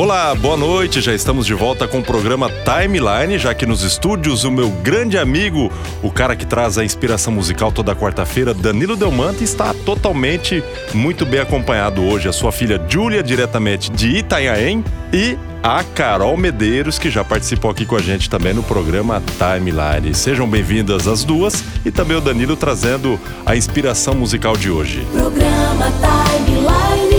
Olá, boa noite. Já estamos de volta com o programa Timeline, já que nos estúdios o meu grande amigo, o cara que traz a inspiração musical toda quarta-feira, Danilo Delmante, está totalmente muito bem acompanhado hoje. A sua filha Júlia, diretamente de Itanhaém, e a Carol Medeiros, que já participou aqui com a gente também no programa Timeline. Sejam bem-vindas as duas e também o Danilo trazendo a inspiração musical de hoje. Programa Timeline.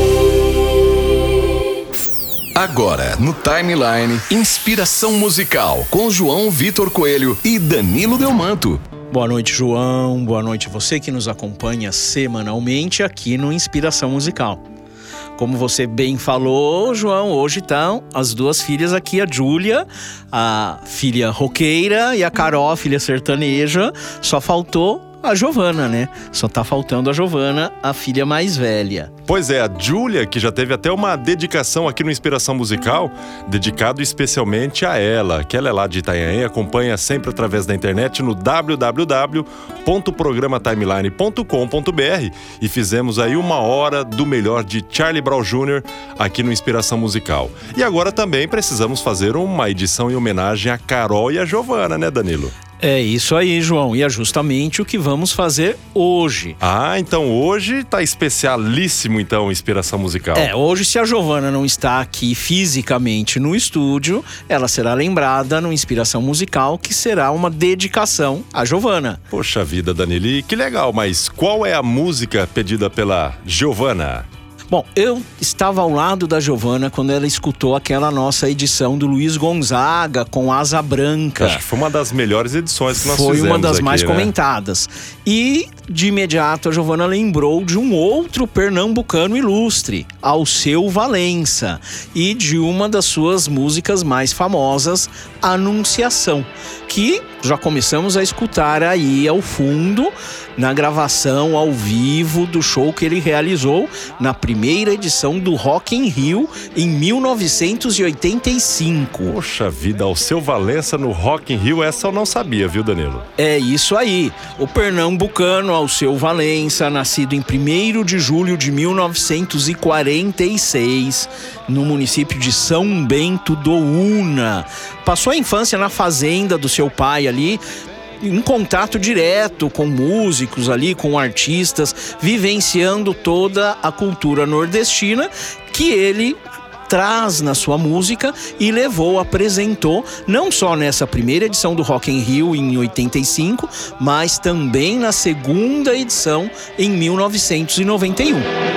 Agora, no Timeline, inspiração musical com João Vitor Coelho e Danilo Delmanto. Boa noite, João. Boa noite você que nos acompanha semanalmente aqui no Inspiração Musical. Como você bem falou, João, hoje estão as duas filhas aqui, a Júlia, a filha roqueira, e a Carol, a filha sertaneja. Só faltou a Giovana, né? Só tá faltando a Giovana, a filha mais velha. Pois é, a Júlia, que já teve até uma dedicação aqui no Inspiração Musical, dedicado especialmente a ela, que ela é lá de Itanhaém, acompanha sempre através da internet no www.programatimeline.com.br e fizemos aí uma hora do melhor de Charlie Brown Jr. aqui no Inspiração Musical. E agora também precisamos fazer uma edição em homenagem a Carol e a Giovana, né, Danilo? É isso aí, João. E é justamente o que vamos fazer hoje. Ah, então hoje tá especialíssimo, então, inspiração musical. É, hoje, se a Giovana não está aqui fisicamente no estúdio, ela será lembrada no Inspiração Musical, que será uma dedicação à Giovana. Poxa vida, Danili, que legal, mas qual é a música pedida pela Giovana? Bom, eu estava ao lado da Giovana quando ela escutou aquela nossa edição do Luiz Gonzaga com Asa Branca. Acho que foi uma das melhores edições que nós Foi fizemos uma das aqui, mais né? comentadas. E de imediato a Giovana lembrou de um outro pernambucano ilustre, Alceu Valença, e de uma das suas músicas mais famosas, Anunciação, que já começamos a escutar aí ao fundo na gravação ao vivo do show que ele realizou na primeira edição do Rock in Rio em 1985. Poxa vida, Alceu Valença no Rock in Rio, essa eu não sabia, viu, Danilo? É isso aí. O pernambucano Alceu Valença, nascido em 1 de julho de 1946, no município de São Bento do Una. Passou a infância na fazenda do seu pai ali, em contato direto com músicos ali, com artistas, vivenciando toda a cultura nordestina que ele traz na sua música e levou, apresentou, não só nessa primeira edição do Rock in Rio em 85, mas também na segunda edição em 1991.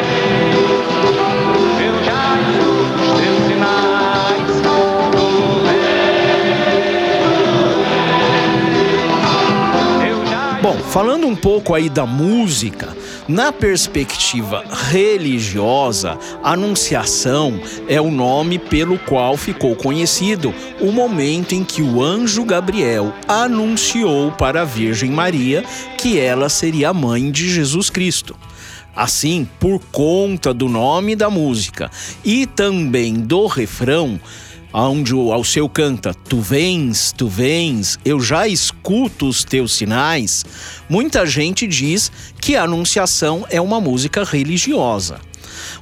Bom, falando um pouco aí da música, na perspectiva religiosa, Anunciação é o nome pelo qual ficou conhecido o momento em que o anjo Gabriel anunciou para a Virgem Maria que ela seria a mãe de Jesus Cristo. Assim, por conta do nome da música e também do refrão, onde o Alceu canta Tu vens, tu vens, eu já escuto os teus sinais, muita gente diz que a Anunciação é uma música religiosa.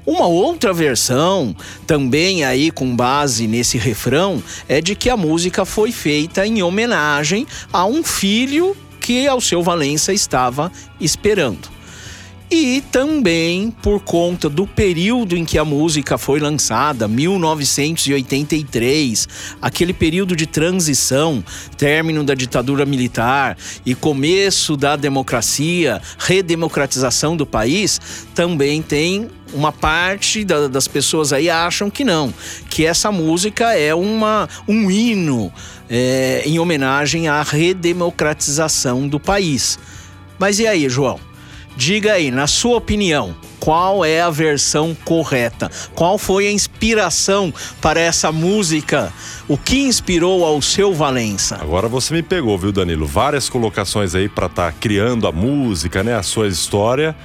Uma outra versão, também aí com base nesse refrão, é de que a música foi feita em homenagem a um filho que Alceu Valença estava esperando. E também por conta do período em que a música foi lançada, 1983, aquele período de transição, término da ditadura militar e começo da democracia, redemocratização do país, também tem uma parte da- das pessoas aí acham que não, que essa música é uma, um hino é, em homenagem à redemocratização do país. Mas e aí, João? Diga aí, na sua opinião, qual é a versão correta? Qual foi a inspiração para essa música? O que inspirou ao seu Valença? Agora você me pegou, viu, Danilo? Várias colocações aí pra estar criando a música, né? A sua história.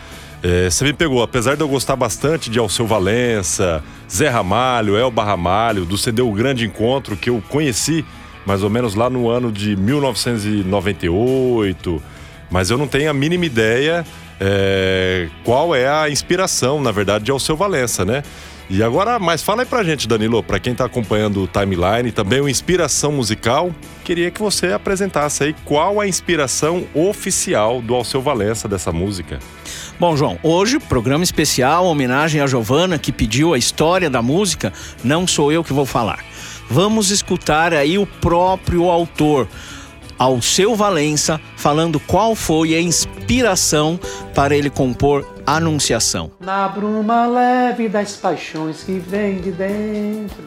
É, você me pegou, apesar de eu gostar bastante de Alceu Valença, Zé Ramalho, Elba Ramalho, do CD O Grande Encontro, que eu conheci mais ou menos lá no ano de 1998, mas eu não tenho a mínima ideia é, qual é a inspiração, na verdade, de Alceu Valença, né? E agora, mas fala aí pra gente, Danilo, pra quem tá acompanhando o timeline, também o Inspiração Musical, queria que você apresentasse aí qual a inspiração oficial do Alceu Valença dessa música. Bom, João, hoje, programa especial, homenagem a Giovana, que pediu a história da música, não sou eu que vou falar. Vamos escutar aí o próprio autor, Alceu Valença, falando qual foi a inspiração para ele compor Anunciação. Na bruma leve das paixões que vem de dentro.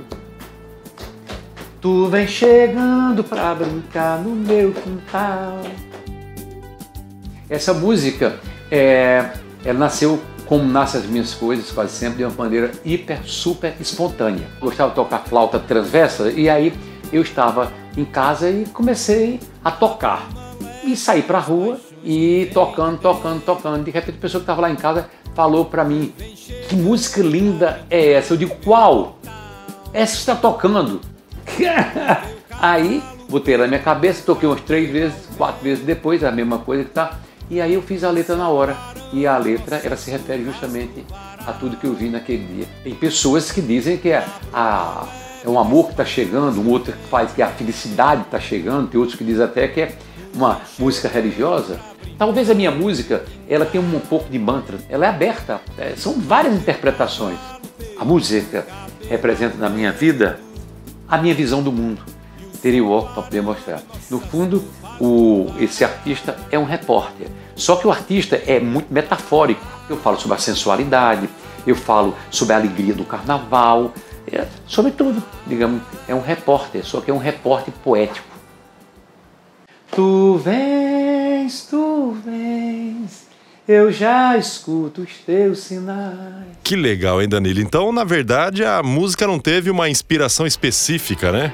Tu vem chegando pra brincar no meu quintal. Essa música, é, ela nasceu como nascem as minhas coisas, quase sempre, de uma maneira hiper, super espontânea. Gostava de tocar flauta transversa e aí eu estava em casa e comecei a tocar. E saí pra rua e tocando, tocando, tocando. De repente a pessoa que estava lá em casa falou para mim: Que música linda é essa? Eu digo: Qual? Essa está tocando. aí botei ela na minha cabeça, toquei umas três vezes, quatro vezes depois, a mesma coisa que tá. E aí eu fiz a letra na hora. E a letra, ela se refere justamente a tudo que eu vi naquele dia. Tem pessoas que dizem que é, a, é um amor que está chegando, um outro que faz que a felicidade está chegando, tem outros que dizem até que é uma música religiosa. Talvez a minha música ela tenha um pouco de mantra, ela é aberta, é, são várias interpretações. A música representa na minha vida a minha visão do mundo. Teria o óculos para poder mostrar. No fundo, o, esse artista é um repórter. Só que o artista é muito metafórico. Eu falo sobre a sensualidade, eu falo sobre a alegria do carnaval, é, sobre tudo. Digamos, é um repórter, só que é um repórter poético. Tu vens, tu vens, eu já escuto os teus sinais. Que legal, hein, Danilo? Então, na verdade, a música não teve uma inspiração específica, né?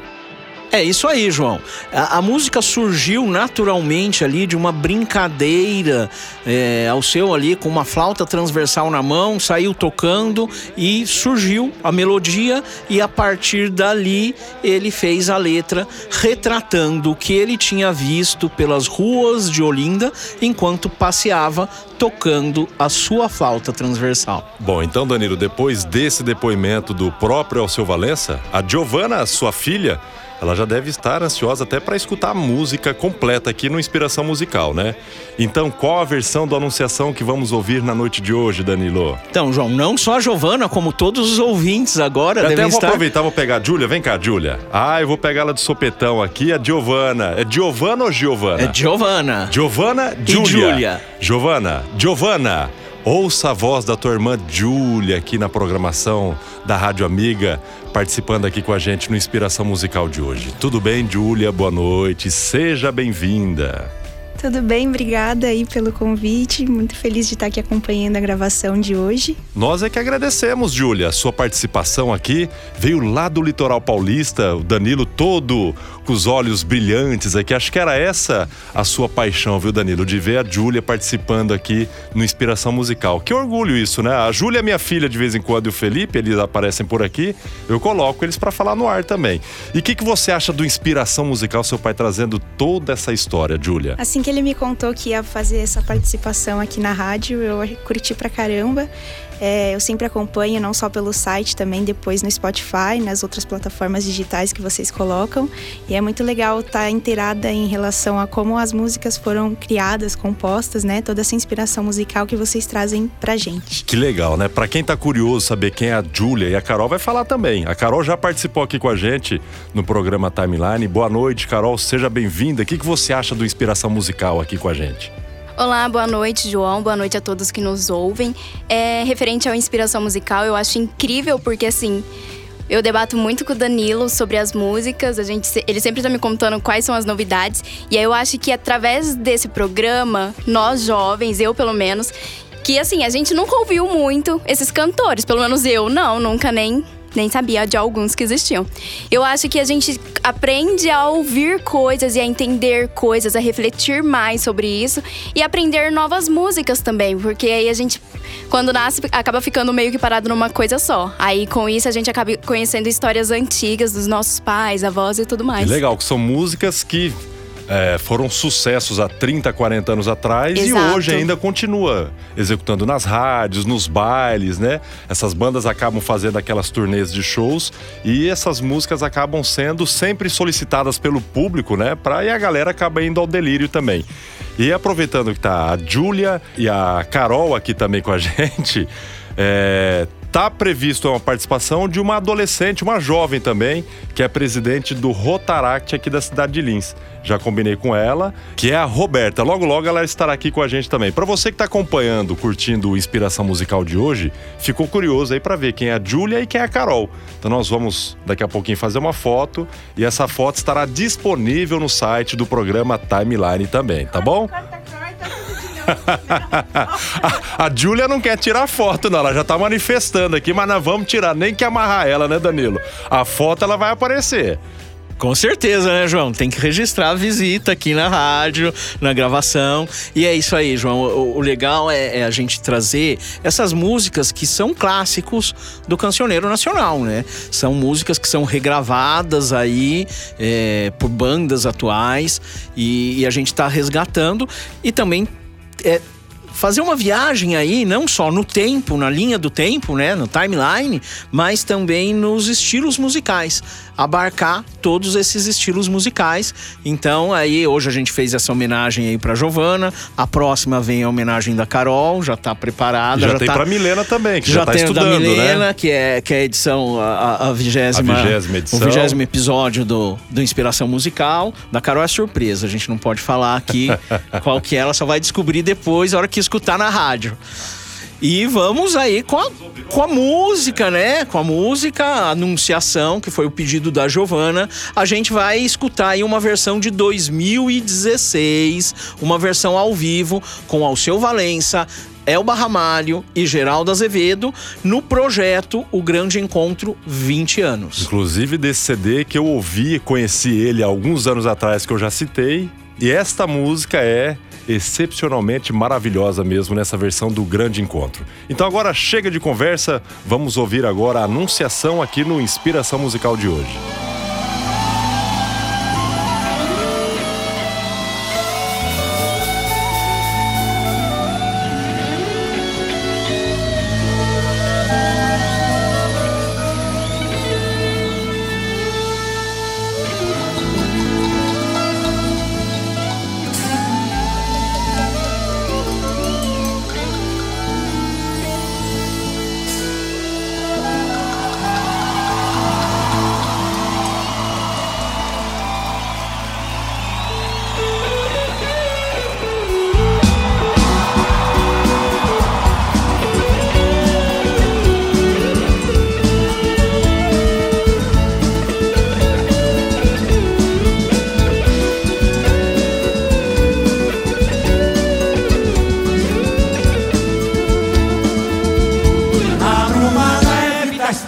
É isso aí, João. A, a música surgiu naturalmente ali de uma brincadeira. É, ao seu ali com uma flauta transversal na mão, saiu tocando e surgiu a melodia. E a partir dali ele fez a letra retratando o que ele tinha visto pelas ruas de Olinda enquanto passeava tocando a sua flauta transversal. Bom, então, Danilo, depois desse depoimento do próprio Alceu Valença, a Giovana, sua filha, ela já deve estar ansiosa até para escutar a música completa aqui no Inspiração Musical, né? Então, qual a versão do Anunciação que vamos ouvir na noite de hoje, Danilo? Então, João, não só a Giovana, como todos os ouvintes agora Eu devem até vou estar. aproveitar, vou pegar a Júlia. Vem cá, Júlia. Ah, eu vou pegar ela de sopetão aqui, a Giovana. É Giovana ou Giovana? É Giovana. Giovana E Júlia. Júlia. Giovana, Giovana, ouça a voz da tua irmã Júlia aqui na programação da Rádio Amiga, participando aqui com a gente no Inspiração Musical de hoje. Tudo bem, Júlia? Boa noite. Seja bem-vinda. Tudo bem, obrigada aí pelo convite. Muito feliz de estar aqui acompanhando a gravação de hoje. Nós é que agradecemos, Júlia, a sua participação aqui. Veio lá do litoral paulista, o Danilo todo com os olhos brilhantes aqui. Acho que era essa a sua paixão, viu, Danilo? De ver a Júlia participando aqui no Inspiração Musical. Que orgulho isso, né? A Júlia é minha filha de vez em quando e o Felipe, eles aparecem por aqui. Eu coloco eles para falar no ar também. E o que, que você acha do Inspiração Musical, seu pai trazendo toda essa história, Júlia? Assim que ele me contou que ia fazer essa participação aqui na rádio, eu curti pra caramba. É, eu sempre acompanho, não só pelo site, também depois no Spotify, nas outras plataformas digitais que vocês colocam. E é muito legal estar inteirada em relação a como as músicas foram criadas, compostas, né? Toda essa inspiração musical que vocês trazem pra gente. Que legal, né? Pra quem tá curioso saber quem é a Júlia e a Carol vai falar também. A Carol já participou aqui com a gente no programa Timeline. Boa noite, Carol, seja bem-vinda. O que, que você acha do Inspiração Musical aqui com a gente? Olá, boa noite, João. Boa noite a todos que nos ouvem. É, referente à inspiração musical, eu acho incrível porque assim. Eu debato muito com o Danilo sobre as músicas, a gente, ele sempre tá me contando quais são as novidades. E aí eu acho que através desse programa, nós jovens, eu pelo menos, que assim, a gente nunca ouviu muito esses cantores, pelo menos eu não, nunca nem nem sabia de alguns que existiam. Eu acho que a gente aprende a ouvir coisas e a entender coisas, a refletir mais sobre isso e aprender novas músicas também, porque aí a gente, quando nasce, acaba ficando meio que parado numa coisa só. Aí com isso a gente acaba conhecendo histórias antigas dos nossos pais, avós e tudo mais. Legal, que são músicas que é, foram sucessos há 30, 40 anos atrás Exato. e hoje ainda continua executando nas rádios, nos bailes, né? Essas bandas acabam fazendo aquelas turnês de shows e essas músicas acabam sendo sempre solicitadas pelo público, né? Pra, e a galera acaba indo ao delírio também. E aproveitando que tá a Júlia e a Carol aqui também com a gente, é, tá previsto uma participação de uma adolescente, uma jovem também, que é presidente do Rotaract aqui da cidade de Lins. Já combinei com ela, que é a Roberta. Logo, logo ela estará aqui com a gente também. Para você que tá acompanhando, curtindo o Inspiração Musical de hoje, ficou curioso aí para ver quem é a Júlia e quem é a Carol. Então nós vamos daqui a pouquinho fazer uma foto e essa foto estará disponível no site do programa Timeline também, tá bom? a Júlia não quer tirar foto, não. Ela já tá manifestando aqui, mas nós vamos tirar. Nem que amarrar ela, né, Danilo? A foto ela vai aparecer. Com certeza, né, João? Tem que registrar a visita aqui na rádio, na gravação. E é isso aí, João. O, o legal é, é a gente trazer essas músicas que são clássicos do cancioneiro nacional, né? São músicas que são regravadas aí é, por bandas atuais e, e a gente tá resgatando e também é, fazer uma viagem aí, não só no tempo, na linha do tempo, né, no timeline, mas também nos estilos musicais, abarcar todos esses estilos musicais. Então, aí hoje a gente fez essa homenagem aí para Giovana, a próxima vem a homenagem da Carol, já tá preparada, Já, já, tem tá pra Milena também, que já, já tá tem estudando, da Milena, né? que é, que é a edição, a, a vigésima, A vigésima edição. o vigésimo episódio do, do Inspiração Musical. Da Carol é surpresa, a gente não pode falar aqui qual que é, ela só vai descobrir depois, a hora que escutar na rádio. E vamos aí com a, com a música, né? Com a música, a Anunciação, que foi o pedido da Giovana. A gente vai escutar aí uma versão de 2016, uma versão ao vivo com Alceu Valença, Elba Ramalho e Geraldo Azevedo no projeto O Grande Encontro 20 anos. Inclusive desse CD que eu ouvi e conheci ele alguns anos atrás, que eu já citei. E esta música é excepcionalmente maravilhosa mesmo nessa versão do Grande Encontro. Então agora chega de conversa, vamos ouvir agora a anunciação aqui no Inspiração Musical de hoje.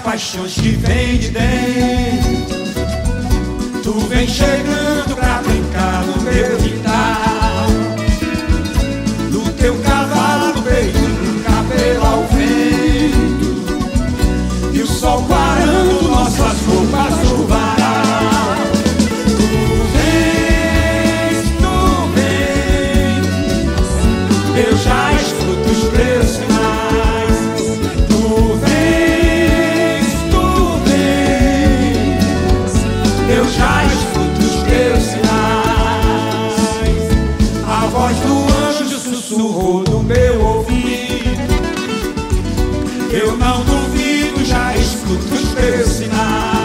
paixões que vem de dentro. Tu vem chegando pra brincar escuto os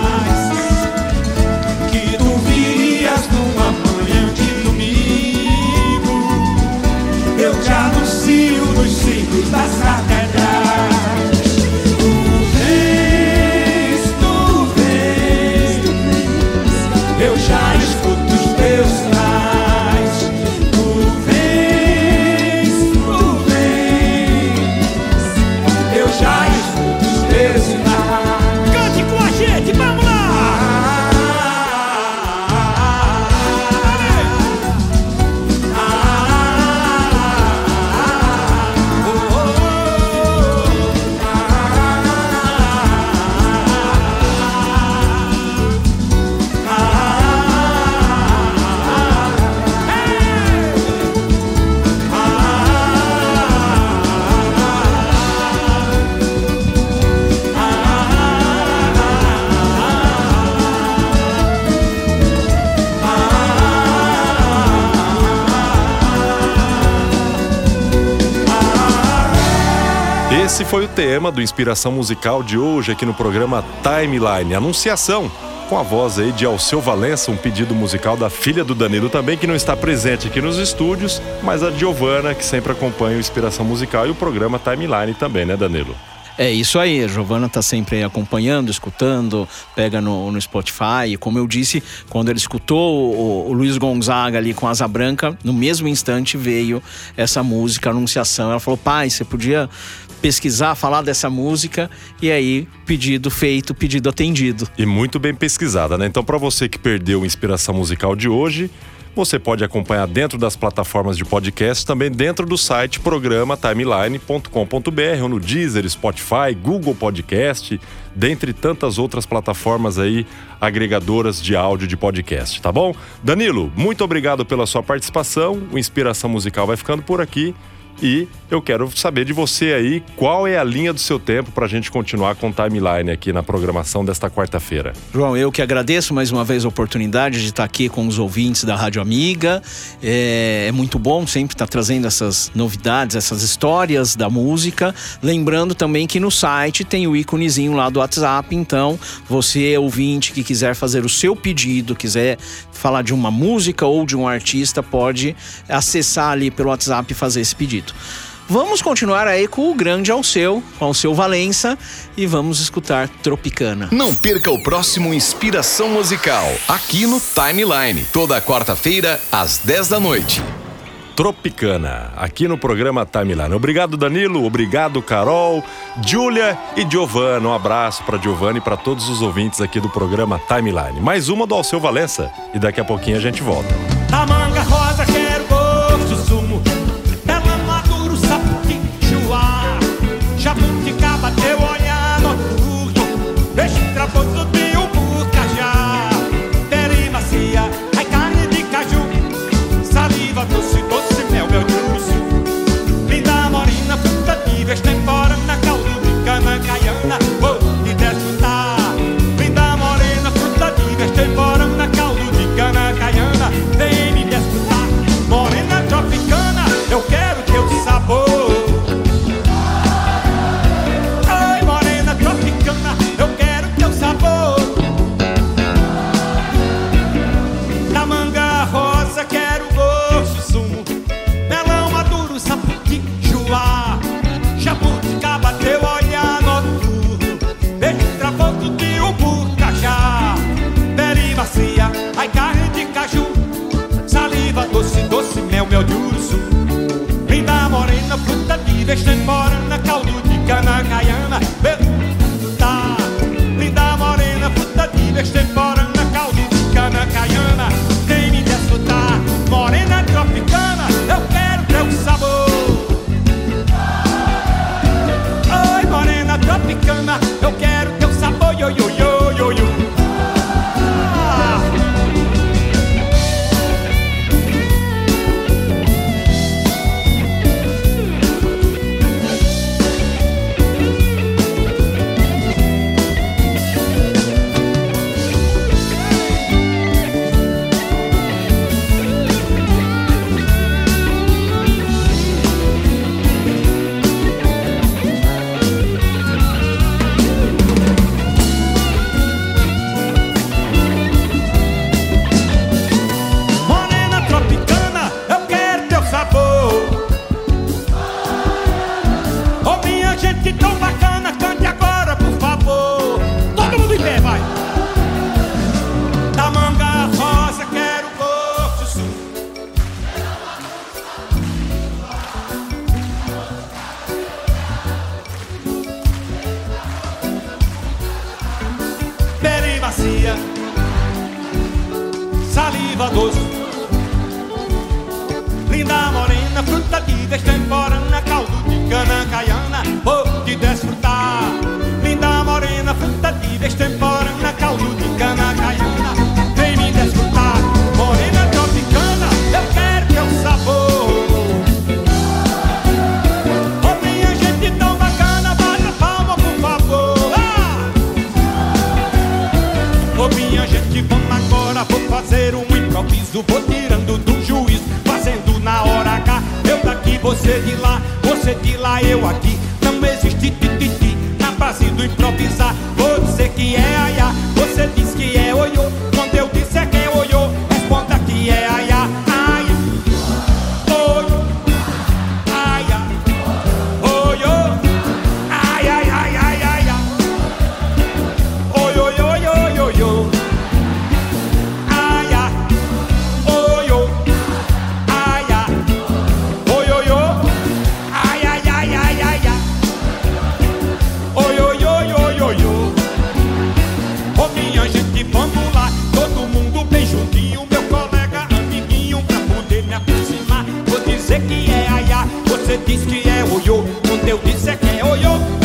Esse foi o tema do Inspiração Musical de hoje aqui no programa Timeline. Anunciação com a voz aí de Alceu Valença, um pedido musical da filha do Danilo também, que não está presente aqui nos estúdios, mas a Giovana, que sempre acompanha o Inspiração Musical e o programa Timeline também, né, Danilo? É isso aí, a Giovana tá sempre acompanhando, escutando, pega no, no Spotify. E como eu disse, quando ele escutou o, o Luiz Gonzaga ali com Asa Branca, no mesmo instante veio essa música, anunciação. Ela falou: pai, você podia pesquisar, falar dessa música, e aí, pedido feito, pedido atendido. E muito bem pesquisada, né? Então, para você que perdeu a inspiração musical de hoje, você pode acompanhar dentro das plataformas de podcast, também dentro do site programa timeline.com.br ou no Deezer, Spotify, Google Podcast, dentre tantas outras plataformas aí agregadoras de áudio de podcast, tá bom? Danilo, muito obrigado pela sua participação. O Inspiração Musical vai ficando por aqui. E eu quero saber de você aí qual é a linha do seu tempo para a gente continuar com o timeline aqui na programação desta quarta-feira. João, eu que agradeço mais uma vez a oportunidade de estar aqui com os ouvintes da Rádio Amiga. É, é muito bom sempre estar trazendo essas novidades, essas histórias da música. Lembrando também que no site tem o íconezinho lá do WhatsApp. Então, você, ouvinte, que quiser fazer o seu pedido, quiser falar de uma música ou de um artista, pode acessar ali pelo WhatsApp e fazer esse pedido. Vamos continuar aí com o grande Alceu, com Alceu Valença, e vamos escutar Tropicana. Não perca o próximo Inspiração Musical, aqui no Timeline, toda quarta-feira, às 10 da noite. Tropicana, aqui no programa Timeline. Obrigado, Danilo. Obrigado, Carol, Júlia e Giovana. Um abraço para Giovana e para todos os ouvintes aqui do programa Timeline. Mais uma do Alceu Valença e daqui a pouquinho a gente volta. A você que é aiá, você diz que é oiô, quando eu disse é que é oiô.